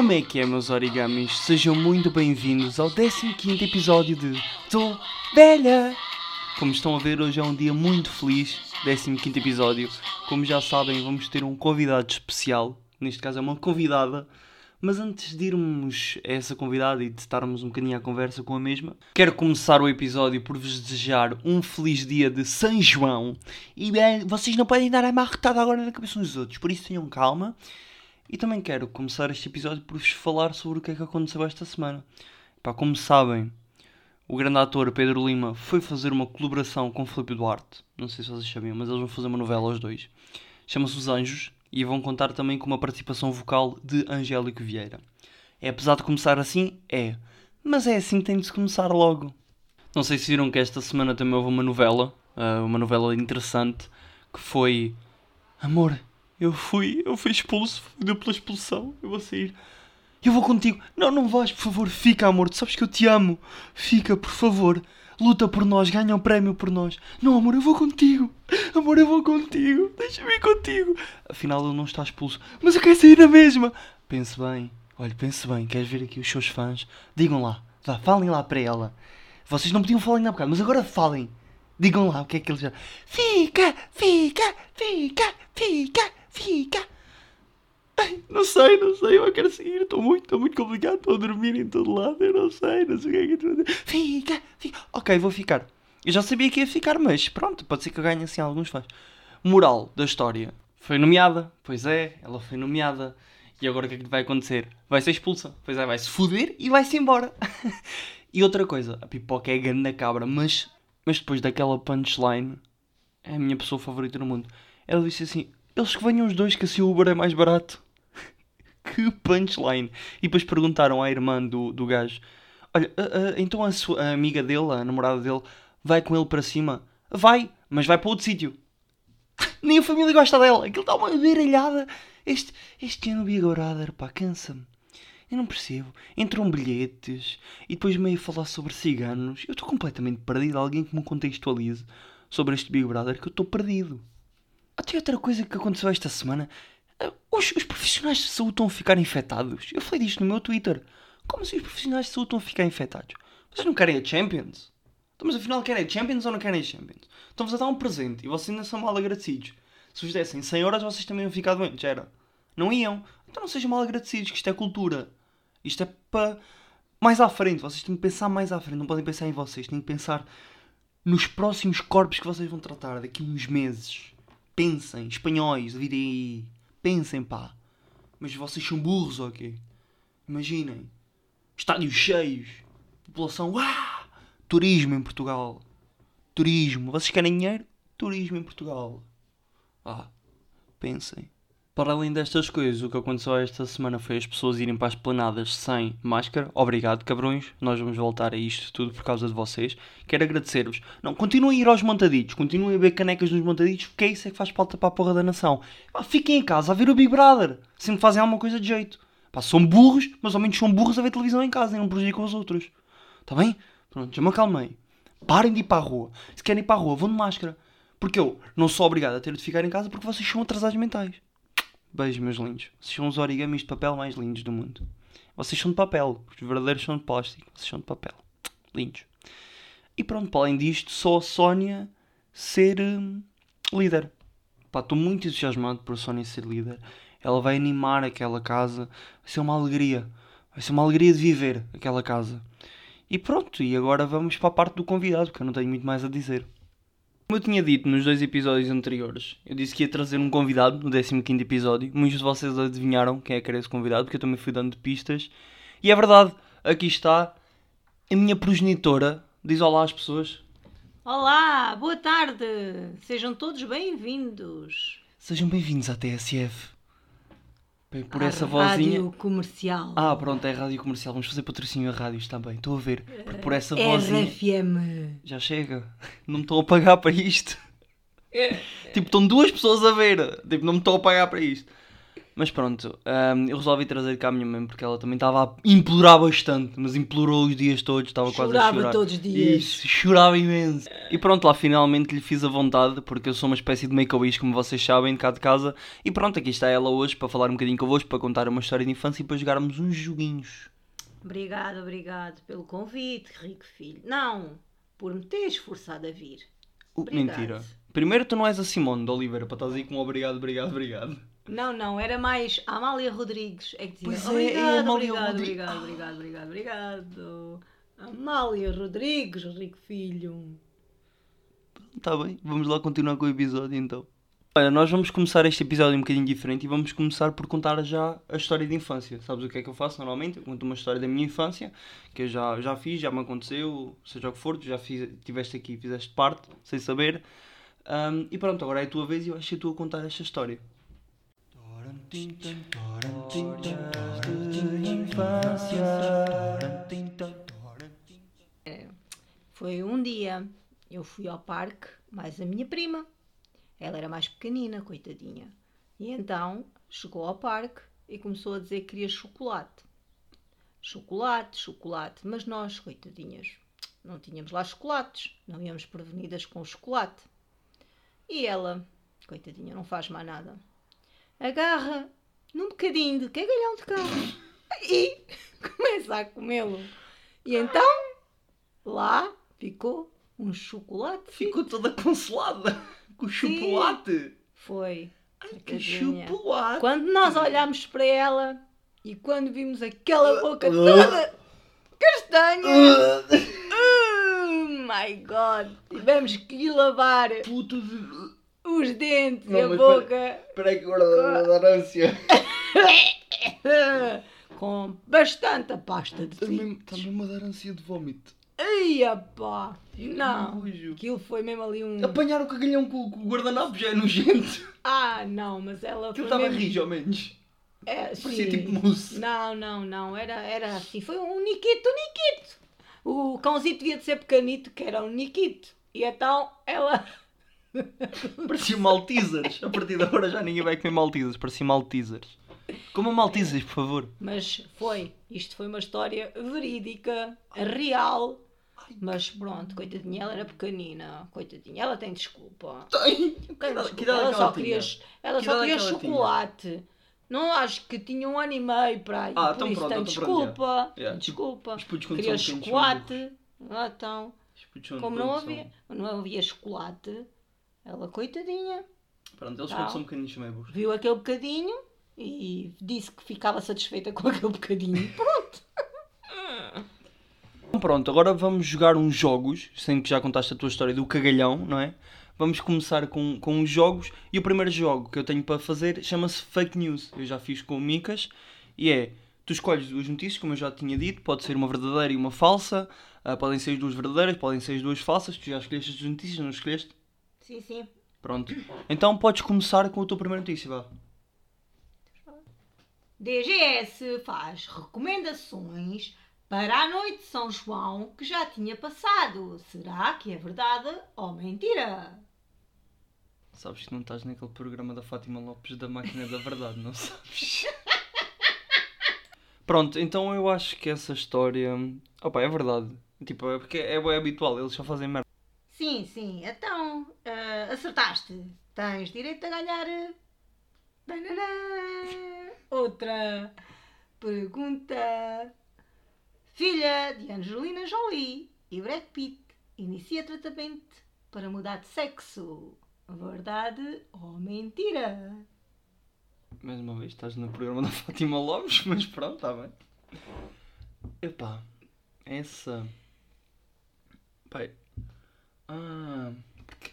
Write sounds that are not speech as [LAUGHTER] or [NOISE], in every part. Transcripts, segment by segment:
Como é que é, meus origamis? Sejam muito bem-vindos ao 15 episódio de Tô Velha! Como estão a ver, hoje é um dia muito feliz, 15 episódio. Como já sabem, vamos ter um convidado especial, neste caso é uma convidada. Mas antes de irmos a essa convidada e de estarmos um bocadinho à conversa com a mesma, quero começar o episódio por vos desejar um feliz dia de São João. E bem, vocês não podem dar a marretada agora na cabeça dos outros, por isso tenham calma. E também quero começar este episódio por vos falar sobre o que é que aconteceu esta semana. Pá, como sabem, o grande ator Pedro Lima foi fazer uma colaboração com Felipe Duarte. Não sei se vocês sabiam, mas eles vão fazer uma novela aos dois. Chama-se Os Anjos e vão contar também com uma participação vocal de Angélico Vieira. É apesar de começar assim? É. Mas é assim que tem de se começar logo. Não sei se viram que esta semana também houve uma novela, uh, uma novela interessante, que foi Amor, eu fui, eu fui expulso, fui dupla expulsão, eu vou sair. Eu vou contigo. Não, não vais, por favor, fica, amor, tu sabes que eu te amo. Fica, por favor luta por nós, ganha um prémio por nós. Não, amor, eu vou contigo. Amor, eu vou contigo. Deixa-me ir contigo. Afinal, ele não está expulso. Mas eu quero sair na mesma. Pense bem. Olha, pense bem. Queres ver aqui os seus fãs? Digam lá. Vá, falem lá para ela. Vocês não podiam falar ainda há bocado, mas agora falem. Digam lá o que é que eles já. Fica, fica, fica, fica, fica. Ai, não sei, não sei, eu quero seguir, estou muito, estou muito complicado, estou a dormir em todo lado, eu não sei, não sei o que é que estou a dizer. Fica, fica. Ok, vou ficar. Eu já sabia que ia ficar, mas pronto, pode ser que eu ganhe assim alguns fãs. Moral da história. Foi nomeada, pois é, ela foi nomeada. E agora o que é que vai acontecer? Vai ser expulsa. Pois é, vai se foder e vai-se embora. [LAUGHS] e outra coisa, a pipoca é grande na cabra, mas, mas depois daquela punchline, é a minha pessoa favorita no mundo. Ela disse assim: eles que venham os dois, que assim o Uber é mais barato. [LAUGHS] que punchline. E depois perguntaram à irmã do, do gajo: Olha, então a, sua, a amiga dele, a namorada dele, vai com ele para cima? Vai, mas vai para outro sítio. [LAUGHS] Nem a família gosta dela. Aquilo está uma baralhada. Este, este ano Big Brother, pá, cansa-me. Eu não percebo. Entram bilhetes e depois meio falar sobre ciganos. Eu estou completamente perdido. Alguém que me contextualize sobre este Big Brother que eu estou perdido. Até outra coisa que aconteceu esta semana os, os, profissionais de saúde estão a ficar infectados. Eu falei disto no meu Twitter. Como assim os profissionais de saúde estão a ficar infectados? Vocês não querem a Champions? Então, mas afinal querem a Champions ou não querem a Champions? Estão-vos a dar um presente e vocês ainda são mal agradecidos. Se vos dessem 100 horas, vocês também iam ficar doentes, era? Não iam? Então não sejam mal agradecidos, que isto é cultura. Isto é para mais à frente. Vocês têm que pensar mais à frente. Não podem pensar em vocês. Têm que pensar nos próximos corpos que vocês vão tratar daqui a uns meses. Pensem, espanhóis, virem aí. Pensem, pá. Mas vocês são burros, ok? Imaginem. Estádios cheios. População. Ah! Turismo em Portugal. Turismo. Vocês querem dinheiro? Turismo em Portugal. Ah, pensem. Para além destas coisas, o que aconteceu esta semana foi as pessoas irem para as planadas sem máscara. Obrigado, cabrões. Nós vamos voltar a isto tudo por causa de vocês. Quero agradecer-vos. Não, continuem a ir aos montaditos. Continuem a ver canecas nos montaditos, porque é isso é que faz falta para a porra da nação. Pá, fiquem em casa a ver o Big Brother. Sempre fazem alguma coisa de jeito. Pá, são burros, mas ao menos são burros a ver televisão em casa e não prejudicam os outros. Está bem? Pronto, já me acalmei. Parem de ir para a rua. Se querem ir para a rua, vão de máscara. Porque eu não sou obrigado a ter de ficar em casa porque vocês são atrasados mentais. Beijo, meus lindos. Vocês são os origamis de papel mais lindos do mundo. Vocês são de papel. Os verdadeiros são de plástico. Vocês são de papel. Lindos. E pronto, para além disto, só a Sónia ser hum, líder. Pá, estou muito entusiasmado por a Sónia ser líder. Ela vai animar aquela casa. Vai ser uma alegria. Vai ser uma alegria de viver aquela casa. E pronto, e agora vamos para a parte do convidado, porque eu não tenho muito mais a dizer. Como eu tinha dito nos dois episódios anteriores, eu disse que ia trazer um convidado no 15 episódio. Muitos de vocês adivinharam quem é que era esse convidado, porque eu também fui dando pistas. E é verdade, aqui está a minha progenitora. Diz olá às pessoas. Olá, boa tarde. Sejam todos bem-vindos. Sejam bem-vindos à TSF. Bem, por essa vozinha. Rádio comercial. Ah, pronto, é rádio comercial. Vamos fazer patrocínio a rádios também. Estou a ver. Porque por essa vozinha. RFM. Já chega. Não me estão a pagar para isto. tipo, estão duas pessoas a ver. Tipo, não me estão a pagar para isto. Mas pronto, um, eu resolvi trazer cá a minha mãe porque ela também estava a implorar bastante, mas implorou os dias todos, estava quase a chorar. Chorava todos os dias. Isso, chorava imenso. E pronto, lá finalmente lhe fiz a vontade, porque eu sou uma espécie de make-a-wish, como vocês sabem, de cá de casa. E pronto, aqui está ela hoje para falar um bocadinho convosco, para contar uma história de infância e para jogarmos uns joguinhos. Obrigado, obrigado pelo convite, rico filho. Não, por me teres forçado a vir. Obrigado. Mentira. Primeiro tu não és a Simone de Oliveira para estar aí com um obrigado, obrigado, obrigado. Não, não, era mais a Amália Rodrigues. É que dizia, pois obrigado, é, é obrigado, obrigado, obrigado, obrigado, obrigado. Amália Rodrigues, rico filho. Está bem, vamos lá continuar com o episódio então. Olha, nós vamos começar este episódio um bocadinho diferente e vamos começar por contar já a história de infância. Sabes o que é que eu faço normalmente? Eu conto uma história da minha infância, que eu já, já fiz, já me aconteceu, seja o que for, tu já fiz, tiveste aqui, fizeste parte, sem saber. Um, e pronto, agora é a tua vez e eu acho que tu a contar esta história. Foi um dia, eu fui ao parque, mais a minha prima. Ela era mais pequenina, coitadinha. E então chegou ao parque e começou a dizer que queria chocolate. Chocolate, chocolate. Mas nós, coitadinhas, não tínhamos lá chocolates. Não íamos prevenidas com chocolate. E ela, coitadinha, não faz mais nada. Agarra num bocadinho de cagalhão de carne e [LAUGHS] começa a comê-lo. E então, lá ficou um chocolate. Ficou toda consolada com o chocolate. Foi. Ai, que chocolate! Quando nós olhámos para ela e quando vimos aquela boca toda castanha. my god! Tivemos que lhe lavar Puto de... os dentes não, e a boca. Espera aí que dá dar ânsia. [LAUGHS] Com bastante pasta de também, também uma dar ânsia de vómito. Ai, pá! Não! Aquilo foi mesmo ali um. Apanhar o cagalhão com, com o guardanapo já é nojento. Ah, não, mas ela. Aquilo estava mesmo... rijo, ao menos. É, Parecia tipo mousse. Não, não, não. Era, era assim. Foi um Nikito, um Nikito. O cãozinho devia de ser pequenito, que era um Nikito. E então ela. [LAUGHS] Parecia Maltesers. A partir de agora já ninguém vai comer Maltesers. Parecia Maltesers. Como Maltesers, por favor. Mas foi. Isto foi uma história verídica, real. Mas pronto, coitadinha, ela era pequenina. Coitadinha, ela tem desculpa. Tem! Tem desculpa. ela, só queria, ela só queria chocolate. Tinha? Não acho que tinha um ano e meio para aí. Ah, por então isso pronto, tem desculpa. Yeah. Desculpa. Queria chocolate. Ah, então. Como não havia, não havia chocolate, ela coitadinha. Pronto, eles quando são bocadinhos meio Viu aquele bocadinho e disse que ficava satisfeita [LAUGHS] com aquele bocadinho. Pronto. Pronto, agora vamos jogar uns jogos, sendo que já contaste a tua história do cagalhão, não é? Vamos começar com, com os jogos. E o primeiro jogo que eu tenho para fazer chama-se Fake News. Eu já fiz com o Micas. E é: tu escolhes duas notícias, como eu já tinha dito. Pode ser uma verdadeira e uma falsa. Uh, podem ser as duas verdadeiras, podem ser as duas falsas. Tu já escolheste as duas notícias, não escolheste? Sim, sim. Pronto. Então podes começar com a tua primeira notícia, vá. DGS faz recomendações para a noite de São João que já tinha passado. Será que é verdade ou mentira? Sabes que não estás naquele programa da Fátima Lopes da Máquina da Verdade, não sabes? [LAUGHS] Pronto, então eu acho que essa história. Opa, é verdade. Tipo, é porque é, é habitual, eles só fazem merda. Sim, sim. Então, uh, acertaste. Tens direito a ganhar. Banana. Outra pergunta. Filha de Angelina Jolie e Brad Pitt inicia tratamento para mudar de sexo. Verdade ou mentira? Mais uma vez estás no programa da [LAUGHS] Fátima Lopes, mas pronto, está bem. Epá, essa. Pai. Ah.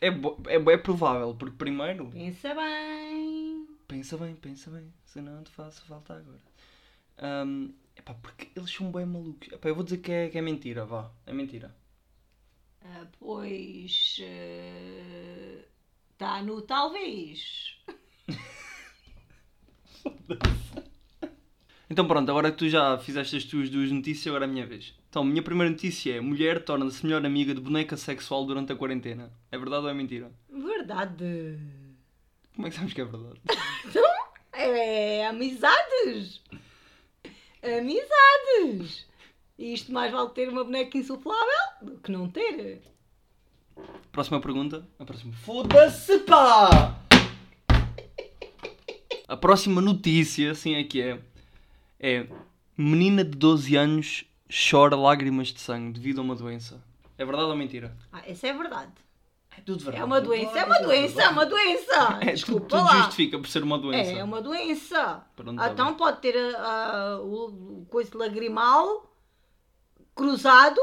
É, é, é provável, porque primeiro. Pensa bem. Pensa bem, pensa bem. Se não te faço falta agora. Um, epá, porque eles são bem malucos. Epá, eu vou dizer que é, que é mentira, vá. É mentira. Ah, pois. Uh Está no talvez. [LAUGHS] então pronto, agora que tu já fizeste as tuas duas notícias, agora é a minha vez. Então, a minha primeira notícia é: mulher torna-se melhor amiga de boneca sexual durante a quarentena. É verdade ou é mentira? Verdade. Como é que sabes que é verdade? Então, [LAUGHS] É amizades. Amizades. E isto mais vale ter uma boneca insuflável do que não ter. Próxima pergunta. A próxima. Foda-se, pá! A próxima notícia, assim é que é. É. Menina de 12 anos chora lágrimas de sangue devido a uma doença. É verdade ou mentira? Ah, essa é verdade. É tudo verdade. É uma doença, é uma doença, é uma doença. [LAUGHS] É, tudo, Desculpa tudo lá. justifica por ser uma doença. É uma doença. Pronto, tá então bem. pode ter ah, o, o coisa lagrimal cruzado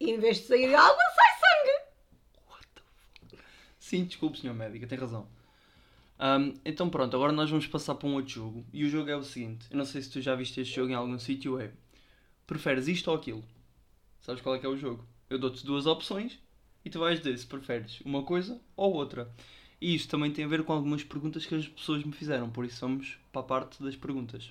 e em vez de sair água, sai sangue. Sim, desculpe, senhor médico, tem razão. Ahm, então pronto, agora nós vamos passar para um outro jogo. E o jogo é o seguinte: eu não sei se tu já viste este jogo em algum sítio. É preferes isto ou aquilo? Sabes qual é que é o jogo? Eu dou-te duas opções e tu vais dizer se preferes uma coisa ou outra. E isto também tem a ver com algumas perguntas que as pessoas me fizeram, por isso vamos para a parte das perguntas.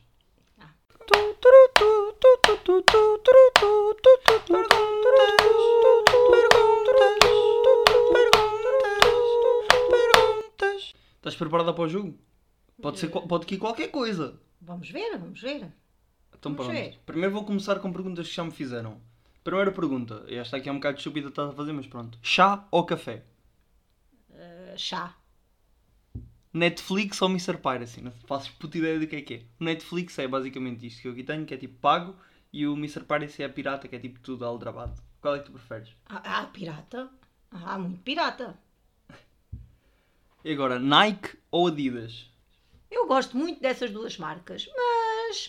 Estás preparada para o jogo? Pode, ser, pode ir qualquer coisa. Vamos ver, vamos ver. Então Vamos pronto. ver. Primeiro vou começar com perguntas que já me fizeram. Primeira pergunta, esta aqui é um bocado estúpida estás a fazer, mas pronto. Chá ou café? Ah, chá. Netflix ou Mr. Piracy? Não faço puta ideia do que é que é. O Netflix é basicamente isto que eu aqui tenho, que é tipo pago, e o Mr. Piracy é pirata, que é tipo tudo aldrabado. Qual é que tu preferes? Ah, ah, pirata. Ah, muito pirata. E agora, Nike ou Adidas? Eu gosto muito dessas duas marcas, mas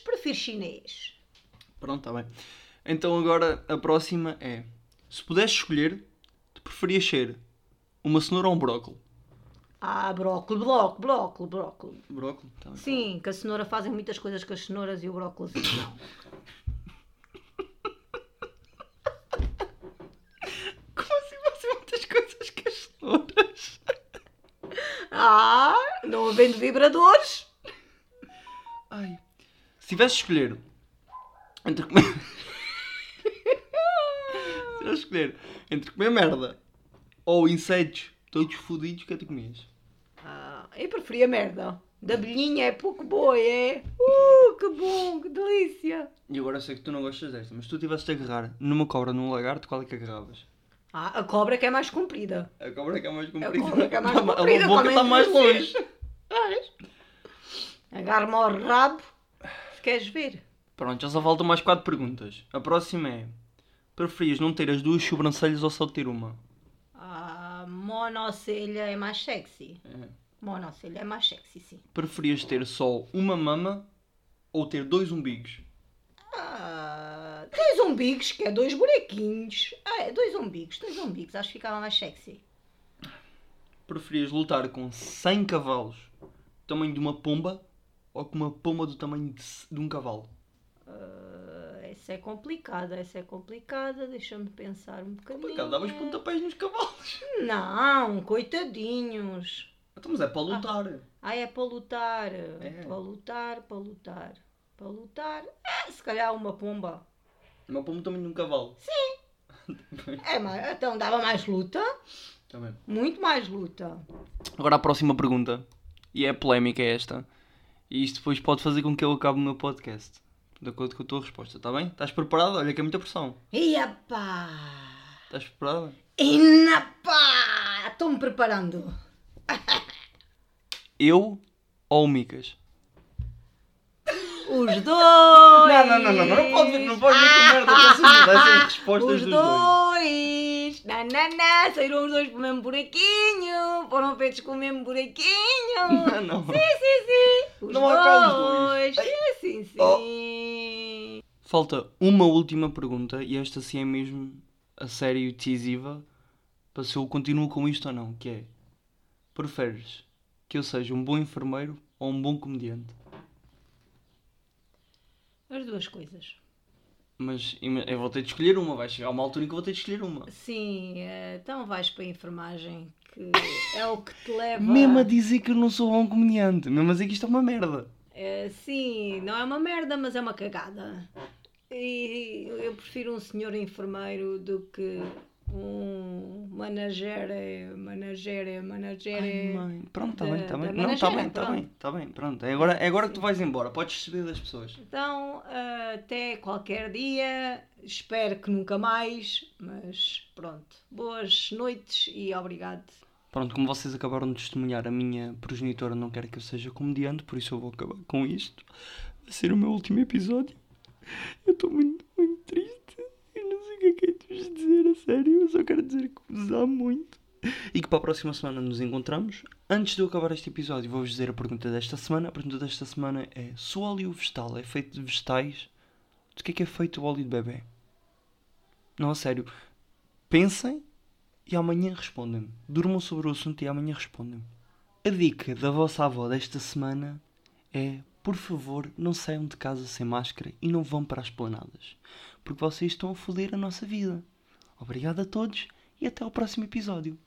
prefiro chinês. Pronto, está bem. Então agora a próxima é: se pudesses escolher, tu preferias ser uma cenoura ou um brócolis? Ah, brócolis, brócolis, brócolis, brócolis. Brócolis? Tá bem. Sim, que a cenoura fazem muitas coisas com as cenouras e o brócolis não. [LAUGHS] Como assim fazem muitas coisas com as cenouras? Ah, não havendo vibradores. Ai. Se tivesse de escolher entre comer. [LAUGHS] Se tivesse de escolher entre comer merda ou insetos todos fodidos, o que é que tu comias? Ah, eu preferia merda. Da abelhinha é pouco boa, é? Uh, que bom, que delícia. E agora sei que tu não gostas desta, mas se tu tivesses de agarrar numa cobra, num lagarto, qual é que agarravas? Ah, a cobra que é mais comprida. A cobra que é mais comprida. A cobra que é mais ma- comprida, A boca está mais longe. Agarra-me ao rabo, queres ver. Pronto, já só faltam mais 4 perguntas. A próxima é: preferias não ter as duas sobrancelhas ou só ter uma? A monocelha é mais sexy. É. Monocelha é mais sexy, sim. Preferias ter só uma mama ou ter dois umbigos? Ah, dois umbigos, que é dois bonequinhos. Ah, é dois umbigos, dois umbigos. Acho que ficava mais sexy. Preferias lutar com 100 cavalos tamanho de uma pomba ou com uma pomba do tamanho de, de um cavalo? Ah, essa é complicada, essa é complicada. Deixa-me pensar um bocadinho. Complicado, davas pontapés nos cavalos. Não, coitadinhos. Então, mas é para lutar. Ah, é para lutar. É. Para lutar, para lutar. Para lutar. É, se calhar uma pomba. Uma pomba tamanho de um cavalo. [LAUGHS] É, mas então dava mais luta. Também. Muito mais luta. Agora a próxima pergunta. E é polémica esta. E isto depois pode fazer com que eu acabe o meu podcast. De acordo com a tua resposta, está bem? Estás preparado? Olha que é muita pressão. Iapá! Estás preparada? Inapá! Estou-me preparando. [LAUGHS] Eu ou o Micas? Os dois! Não, não, não, não, não pode vir, não pode vir com merda dessas, [LAUGHS] dessas respostas Os dos dois. dois! Não! Saíram os dois com o mesmo buraquinho! Foram feitos com o mesmo buraquinho! [LAUGHS] Não, não. Sim, sim, sim! Os Não há cá os dois. Sim, sim, Oh. sim! Falta uma última pergunta e esta sim é mesmo a sério decisiva para se eu continuo com isto ou não, que é preferes que eu seja um bom enfermeiro ou um bom comediante? As duas coisas. Mas eu vou ter de escolher uma, vai chegar uma altura em que eu vou ter de escolher uma. Sim, eh, então vais para a enfermagem, que é o que te leva. Mesmo a dizer que eu não sou bom comediante, mesmo a dizer que isto é uma merda. Eh, sim, não é uma merda, mas é uma cagada. E eu prefiro um senhor enfermeiro do que um managere, managere, Ai, managere. mãe. Pronto, está bem, está bem. Não, está bem, está bem, está bem. Pronto, é agora, é agora que tu vais embora. Podes receber das pessoas. Então, ah, até qualquer dia. Espero que nunca mais. Mas pronto. Boas noites e obrigado. Pronto, como vocês acabaram de testemunhar, a minha progenitora não quer que eu seja comediante, por isso eu vou acabar com isto. Vai ser o meu último episódio. Eu estou muito, muito triste. Eu não sei vos dizer, a sério. Eu só quero dizer que vos amo muito. E que para a próxima semana nos encontramos. Antes de eu acabar este episódio, vou-vos dizer a pergunta desta semana. A pergunta desta semana é: se o óleo vegetal é feito de vegetais, de que é que é feito o óleo de bebê? Não, a sério. Pensem e amanhã respondem-me. Durmam sobre o assunto e amanhã respondem-me. A dica da vossa avó desta semana é: por favor, não saiam de casa sem máscara e não vão para as planadas, porque vocês estão a foder a nossa vida. Obrigado a todos e até ao próximo episódio.